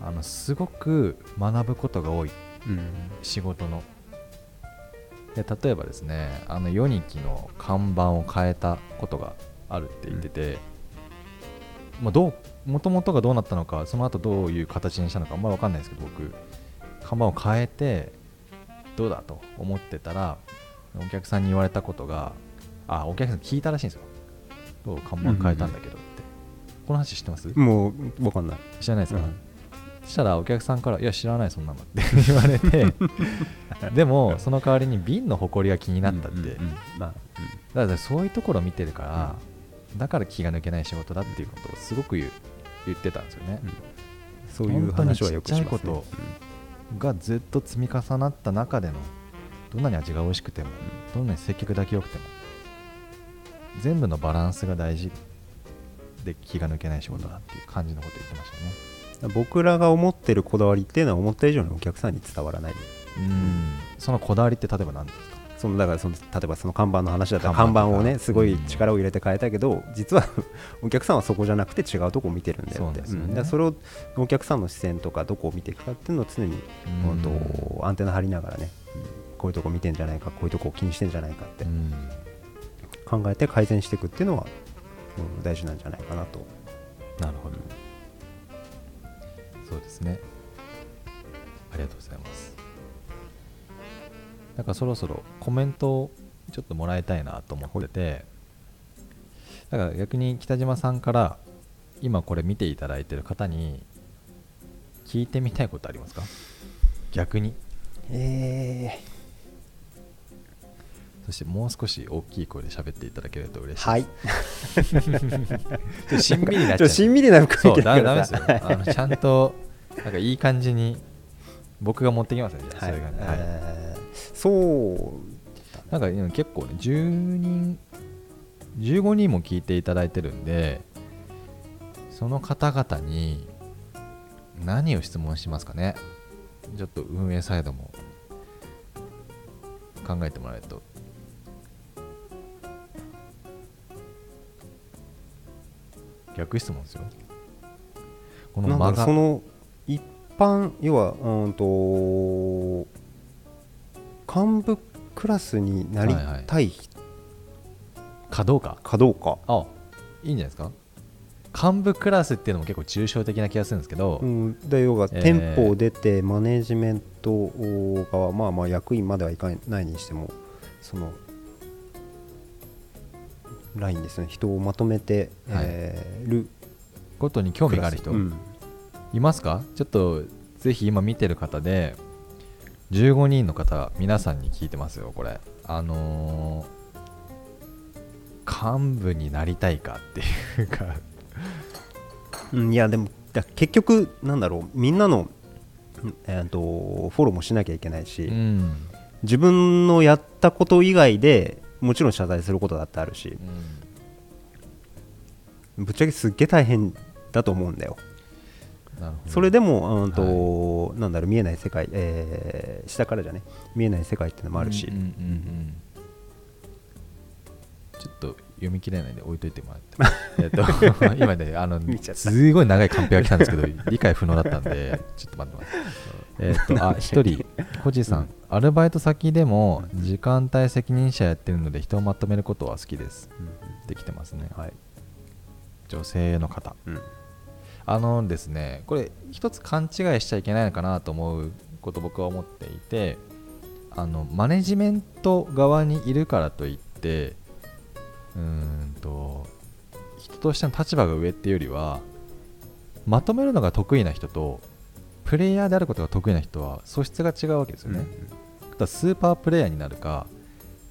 あのすごく学ぶことが多い。仕事の。で例えばですねあのヨニキの看板を変えたことがあるって言ってて、まあ、どうもともとがどうなったのかその後どういう形にしたのかあんまり分かんないですけど僕看板を変えてどうだと思ってたらお客さんに言われたことがあお客さん聞いたらしいんですよ。どう看板変えたんだけどって、この話知ってます？もうわかんない。知らないですか、うん。そしたらお客さんから「いや知らないそんなの」って 言われて でもその代わりに瓶の埃が気になったって、うんうんうんまあだからそういうところを見てるから、だから気が抜けない仕事だっていうことをすごく言う言ってたんですよね、うん。そういう話はよくしますね。がずっと積み重なった中でのどんなに味が美味しくても、どんなに接客だけ良くても全部のバランスが大事。で気が抜けない仕事だっていう感じのことを言ってましたね。うん僕らが思ってるこだわりっていうのは思った以上にお客さんに伝わらない。うん。そのこだわりって例えば何ですか？そのだからその例えばその看板の話だったら看板をねすごい力を入れて変えたけど、実はお客さんはそこじゃなくて違うとこを見てるんだよって。そね。ん。だからそれをお客さんの視線とかどこを見ていくかっていうのを常に、うん。本当アンテナ張りながらね、うんこういうとこ見てんじゃないかこういうとこを気にしてんじゃないかって。うん。考えて改善していくっていうのは、うん大事なんじゃないかなと。なるほど。そうですね。ありがとうございますなんかそろそろコメントをちょっともらいたいなと思っててだから逆に北島さんから今これ見ていただいてる方に聞いてみたいことありますか？逆に。えそしてもう少し大きい声で喋っていただけると嬉しいはい。で すちょっとしんみりになっちゃう。しんみりな雰そうだメですよ。あのちゃんとなんかいい感じに僕が持ってきますねじゃあはい。それがね、はい。えーそう。なんか今結構ね10人15人も聞いていただいてるんでその方々に何を質問しますかね。ちょっと運営サイドも考えてもらえると。逆質問ですよ。この間がうその一般要はうんと幹部クラスになりたいかどうか。かどうか、あいいんじゃないですか。幹部クラスっていうのも結構抽象的な気がするんですけど、うん、で要はえー。店舗を出てマネジメントがまあまあ役員まではいかないにしてもそのラインですね。人をまとめて、はい。えーる。ことに興味がある人、うんいますか？ちょっとぜひ今見てる方で15人の方皆さんに聞いてますよこれ。あのー幹部になりたいかっていうか。うんいやでもだ結局なんだろうみんなのえー、とフォローもしなきゃいけないし、うん。自分のやったこと以外でもちろん謝罪することだってあるしぶっちゃけすっげえ大変だと思うんだよそれでも、うんとなんだろう見えない世界、えー下からじゃね見えない世界っていうのもあるし、うんうんうんうん。ちょっと読み切れないんで置いといてもらって。えっと 今ねあのすごい長いカンペが来たんですけど理解不能だったんでちょっと待ってます えっとあ一人。コジさん、アルバイト先でも時間帯責任者やってるので人をまとめることは好きです。できてますね。はい。女性の方。うんあのですねこれ一つ勘違いしちゃいけないのかなと思うこと僕は思っていてあのマネジメント側にいるからといってうーんと人としての立場が上っていうよりはまとめるのが得意な人とプレイヤーであることが得意な人は素質が違うわけですよね、だからスーパープレイヤーになるか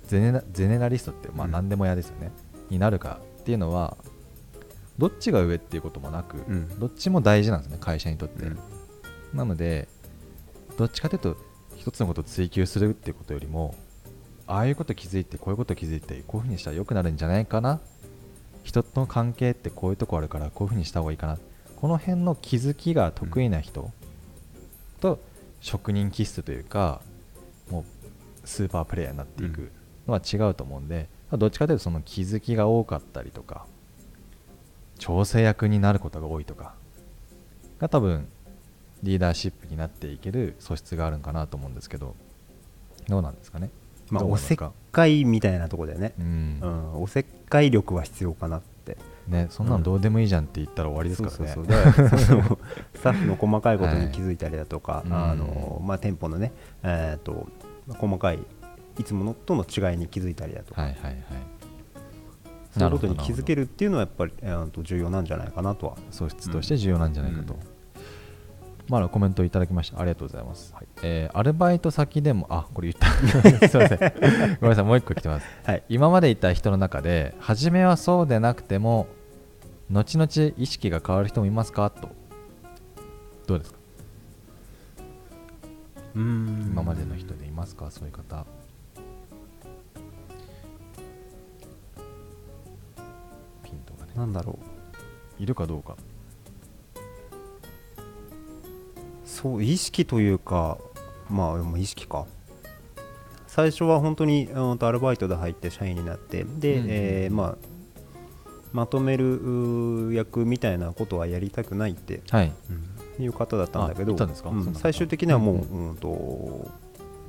ゼネラゼネラリストってまあうん。何でも嫌ですよね、になるかっていうのはどっちが上っていうこともなく、うん。どっちも大事なんですね会社にとって、うん。なのでどっちかというと一つのことを追求するっていうことよりもああいうこと気づいてこういうこと気づいてこういうふうにしたら良くなるんじゃないかな。人との関係ってこういうとこあるからこういうふうにした方がいいかな。この辺の気づきが得意な人と職人気質というかもうスーパープレイヤーになっていくのは違うと思うんで、どっちかというとその気づきが多かったりとか調整役になることが多いとかが多分リーダーシップになっていける素質があるんかなと思うんですけどどうなんですかね？まあ、おせっかかいみたいなところでね、うん。うん、おせっかい力は必要かなって。ね、そんなのどうでもいいじゃんって言ったら終わりですからね。スタッフの細かいことに気づいたりだとか、はい。あのまあ、店舗のね、えー、と細かいいつものとの違いに気づいたりだとか、はいはいはいそういうことに気づけるるっていうのはやっぱり、えー、と重要なんじゃないかなと。は素質として重要なんじゃないかと、うん。まあ、コメントいただきました。ありがとうございます、えーアルバイト先でもあこれ言った。すいません。ごめんなさいもう一個来てます。はい。今までいた人の中で初めはそうでなくても後々意識が変わる人もいますか？と。どうですか？今今までの人でいますか？そういう方なんだろう。いるかどうか。そう意識というかまあ意識か。最初は本当にアルバイトで入って社員になってで、うんうんえーまあまとめる役みたいなことはやりたくないって、はい。いう方だったんだけどうん最終的にはもう、うんうん。と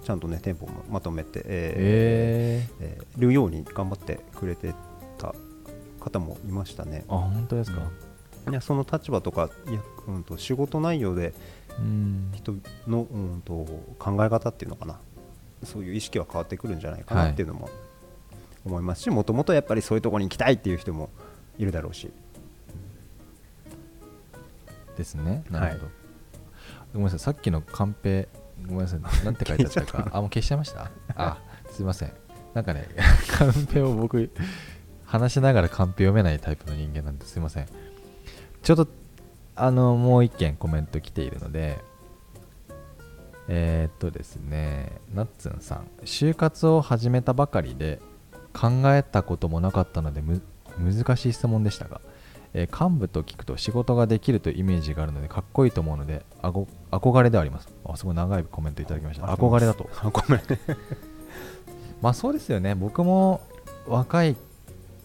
ちゃんとね店舗もまとめて、えーええーるように頑張ってくれてた方もいましたね。ー、あ本当ですか？いやその立場とかいや、うん、と仕事内容でうん。人の、うん、と考え方っていうのかな。そういう意識は変わってくるんじゃないかはない。っていうのも思いますしもともとやっぱりそういうところに行きたいっていう人もいるだろうし。ですね。なるほど、はい。ごめんなさい。さっきのカンペごめんなさい。なんて書いてあったか。あもう消しちゃいました？あすいません。なんかね カンペを僕話しながらカンペ読めないタイプの人間なんですいません。ちょっとあのもう一件コメント来ているのでえー、っとですねナッツンさん。就活を始めたばかりで考えたこともなかったのでむ難しい質問でしたが、えー幹部と聞くと仕事ができるというイメージがあるのでかっこいいと思うのであご憧れではあります。あすごい長いコメントいただきました。憧れだと。あごめんまあそうですよね。僕も若い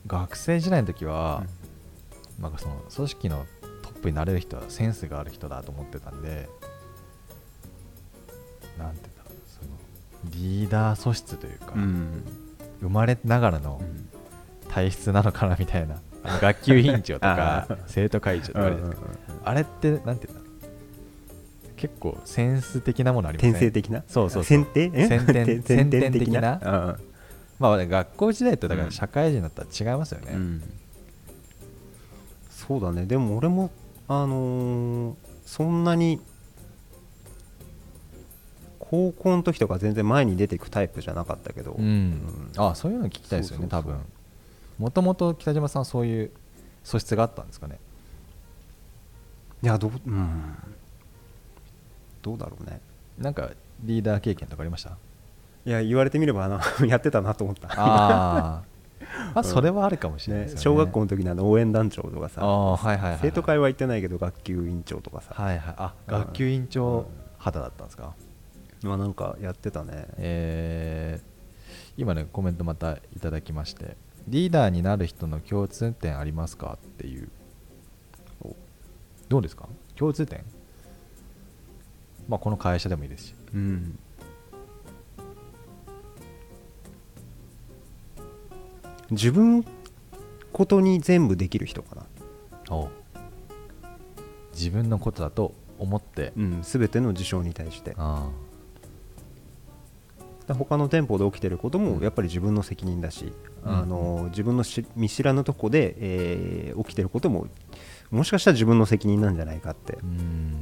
学生時代の時は、なん。かその組織のトップになれる人はセンスがある人だと思ってたんでなんていうんだろうそのリーダー素質というか、うん。生まれながらの体質なのかなみたいな、あの学級委員長とか 生徒会長とかあれってなんていうんだ結構センス的なものありますね転生的な？そうそうそう。先天 先天的な？うんまあ学校時代とだかうん。ら社会人だったら違いますよね、うん。そうだね。でも俺もあのーそんなに高校の時とか全然前に出ていくタイプじゃなかったけど、うん。あそういうの聞きたいですよねそうそうそう多分。もともと北島さんそういう素質があったんですかね。いやどううん。どうだろうね。なんかリーダー経験とかありました？いや言われてみればあの やってたなと思った。あー。あそれはあるかもしれないねね。小学校の時のあの応援団長とかさはいはいはい生徒会は行ってないけど学級委員長とかさ、はいはい。あうん。学級委員長肌だったんですか？まあなんかやってたね。えー今ねコメントまたいただきましてリーダーになる人の共通点ありますかっていう。お。どうですか？共通点？まあこの会社でもいいですし。うん自分ことに全部できる人かな、おう。自分のことだと思って。うん、全ての事象に対して。あだ他の店舗で起きてることうん。もやっぱり自分の責任だし、うん。あの自分のし見知らぬとこで、えー起きてることももしかしたら自分の責任なんじゃないかって。ーうん。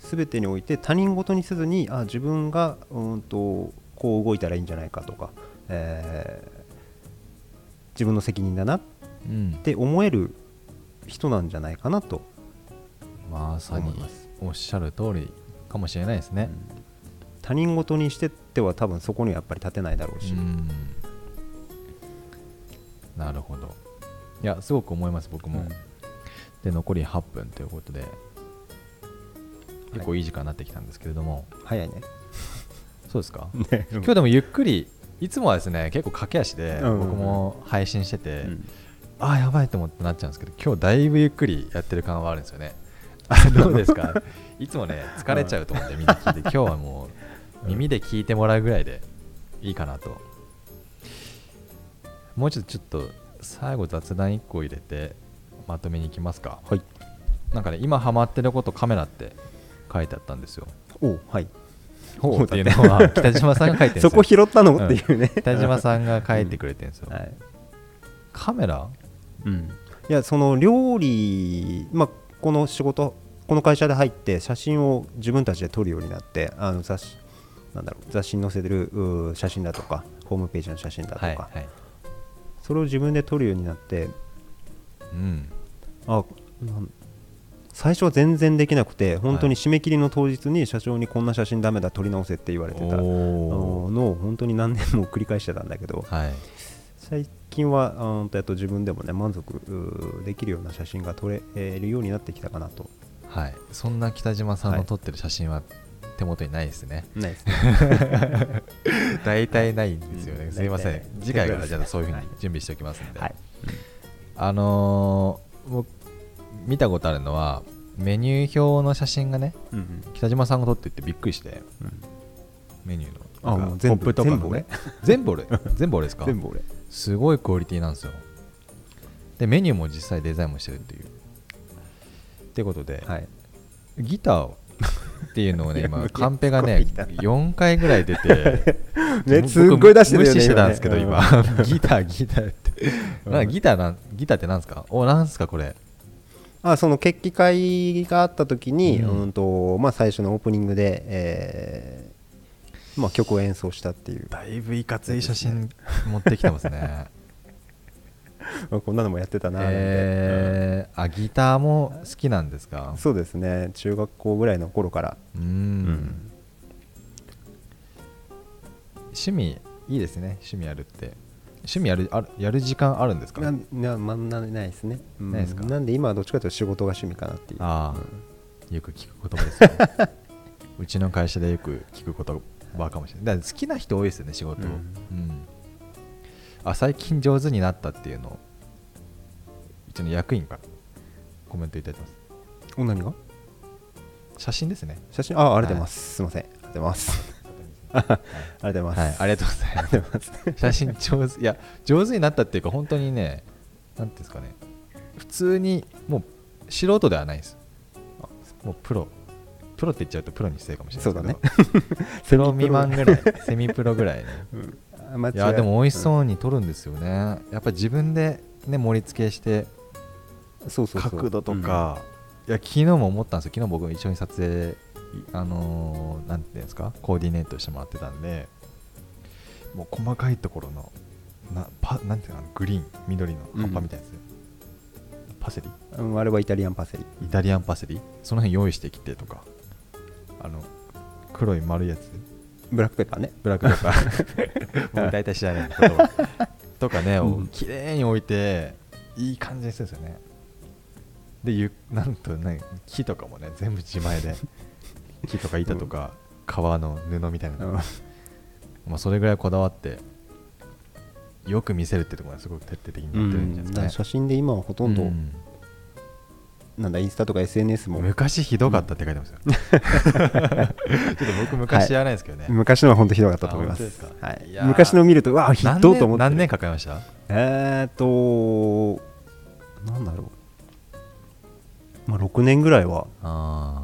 全てにおいて他人事にせずにあ自分がうんとこう動いたらいいんじゃないかとか、えー自分の責任だなっうん。て思える人なんじゃないかなと。まさにおっしゃる通りかもしれないですね。他人事にしてっては多分そこにはやっぱり立てないだろうし、うん。なるほど。いやすごく思います僕も、うん。で残り8分ということで結構いい時間になってきたんですけれども、早いね。そうですか？ね。今日でもゆっくりいつもはですね結構駆け足でうん僕も配信してて、うん。ああやばいと思ってなっちゃうんですけど今日だいぶゆっくりやってる感はあるんですよね。あどうですか？いつもね疲れちゃうと思ってみんな聞いて 今日はもう耳で聞いてもらうぐらいでいいかなと。もうちょっとちょっと最後雑談1個入れてまとめに行きますか。はい。なんかね今ハマってることカメラって書いてあったんですよ。おはいほうって。いうのは北島さんが書いてるんですよ。そこ拾ったの？っていうね、北島さんが書いてくれてるんですよ、はい。カメラ？うん、いやその料理、まあ、この仕事この会社で入って写真を自分たちで撮るようになってあの雑誌なんだろう雑誌に載せてる写真だとかホームページの写真だとか、はいはい。それを自分で撮るようになって。うん。あなん最初は全然できなくて本当に締め切りの当日に社長にこんな写真ダメだ撮り直せって言われてたのを本当に何年も繰り返してたんだけどはい。最近はあとやっと自分でもね満足できるような写真が撮れるようになってきたかなと。はい、そんな北島さんはい。の撮ってる写真は手元にないですね。ないです。ね 大体ないんですよね。うんすいません。次回からじゃあそういうふうにはい準備しておきますんで。はい。あのー僕見たことあるのはメニュー表の写真がねうんうん。北島さんが撮ってってびっくりしてうん。メニューの。あもう全部ポップとかのね。全部俺。全部俺。ですか？全部俺。すごいクオリティなんですよ。でメニューも実際デザインもしてるっていう。ってことで、はい。ギターをっていうのをね 今カンペがね結構来た。な4回ぐらい出て 僕ねすっごい出してるよね無視してたんですけど今。今。ギターギターって。ギターなんギターってなんですか？おなんですかこれ？あその決起会があった時に、ううんんとまあ、最初のオープニングで、えーまあ、曲を演奏したっていう。だいぶいかつい写真持ってきてますね。まあこんなのもやってたなえー、あギターも好きなんですか？うんそうですね。中学校ぐらいの頃から、うーん。うん。趣味いいですね。趣味やるって趣味やるあるやる時間あるんですか？ななまあなないですね、うん。ないですか？なんで今はどっちかというと仕事が趣味かなっていう。ああ、よく聞く言葉ですよね。うちの会社でよく聞く言葉かもしれない。だから好きな人多いですよね仕事。を、ううん。んあ最近上手になったっていうのをうちの役員からコメントいただいてます。お何が？写真ですね。写真？あありがとうございます、すいません。ありがとうございますありがとうございます、はい、ありがとうございます。写真上手。いや上手になったっていうか本当にねなんていうんですかね。普通にもう素人ではないです。もうプロ。プロって言っちゃうとプロに失礼かもしれないですけど。プロ。未満ぐらい。セミプロぐらいね。あ間違いやでも美味しうそうに撮るんですよね、やっぱり自分でね盛り付けしてんそうそうそう。角度とか、いや昨日も思ったんですよ。昨日僕一緒に撮影いあのーなんていうんですかコーディネートしてもらってたんでもう細かいところのなパなんていうのグリーン緑の葉っぱみたいなやつ、パセリ？うんうんあれはイタリアンパセリ。イタリアンパセリ？その辺用意してきてとか。あの黒い丸いやつ？ブラックペッパーね。ブラックペッパー。僕大体知らない言葉とかね、うん。綺麗に置いていい感じにするんですよね。でゆなんとね木とかもね全部自前で木とか板とか革の布みたいなの、うん。まあ、それぐらいこだわってよく見せるってところがすごく徹底的にやってるんじゃないですかね、写真で今はほとんど、うん。なんだインスタとか SNS も。昔ひどかったって書いてますよ、ちょっと僕昔知らないですけどね、昔のは本当ひどかったと思いまあすはい。い昔の見るとうわひ何どいと思って。年何年かかりました？えーっとなんだろう。まあ6年ぐらいは。ああ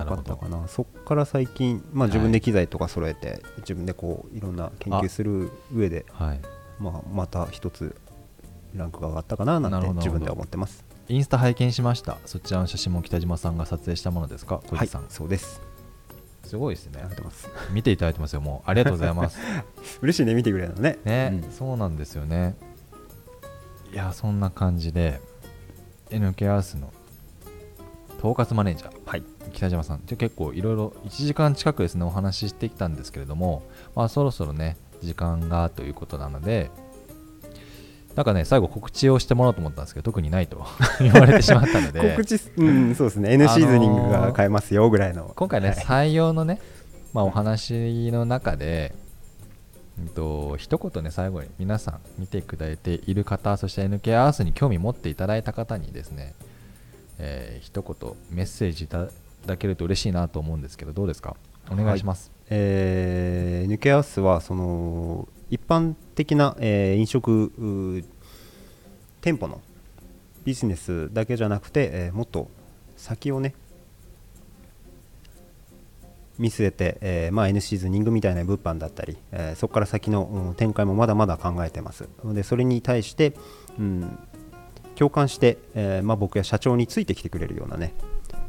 なかかったかな。そっから最近、まあ、自分で機材とか揃えて、自分でこういろんな研究する上で、はい。まあ、また一つランクが上がったかななんて自分では思ってます。インスタ拝見しました。そちらの写真も北島さんが撮影したものですか？小はい路さん、そうです。すごいですね。ありがとうございます。見ていただいてますよ。もうありがとうございます。嬉しいね見てくれるのね。ね、うん。そうなんですよね。いやそんな感じで NK アースの統括マネージャー。はい北島さんで結構いろいろ1時間近くですねお話ししてきたんですけれども、まあ、そろそろね時間がということなのでなんかね最後告知をしてもらおうと思ったんですけど特にないと 言われてしまったので。告知すうんそうですね。N シーズニングが買えますよぐらいの。今回ね、はい。採用のね、まあ、お話の中で、うんと一言ね最後に皆さん見ていただいている方そして NK アースに興味持っていただいた方にですね、えー一言メッセージいただけると嬉しいなと思うんですけどどうですか？お願いします、えー、ヌケアースはその一般的な、えー飲食店舗のビジネスだけじゃなくて、えーもっと先をね見据えて、えーまあ、N シーズニングみたいな物販だったり、えーそこから先の、うん展開もまだまだ考えてます。でそれに対して、うん、共感して、えーまあ、僕や社長についてきてくれるようなね、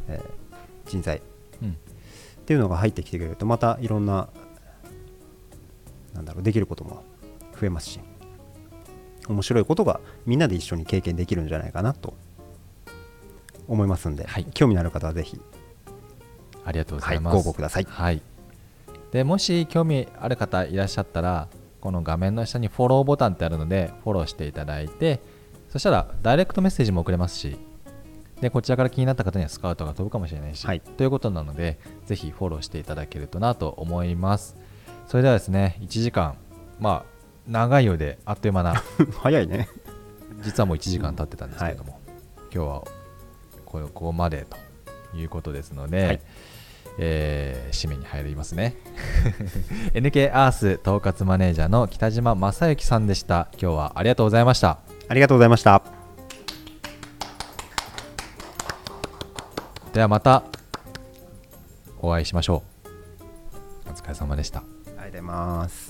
えー人材。うん。っていうのが入ってきてくれるとまたいろんななんだろうできることも増えますし面白いことがみんなで一緒に経験できるんじゃないかなと思いますんで、はい。興味のある方はぜひ、ありがとうござはいい、ます、ご応募ください。はい、でもし興味ある方いらっしゃったらこの画面の下にフォローボタンってあるのでフォローしていただいてそしたらダイレクトメッセージも送れますしでこちらから気になった方にはスカウトが飛ぶかもしれないし、はい。ということなのでぜひフォローしていただけるとなと思います。それではですね1時間まあ長いようであっという間な 早いね。実はもう1時間経ってたんですけれども、今日はこここまでということですので、はい。えー締めに入りますね。NK アース統括マネージャーの北島正幸さんでした。今日はありがとうございました。ありがとうございました。ではまたお会いしましょうお疲れ様でしたありがとうございます。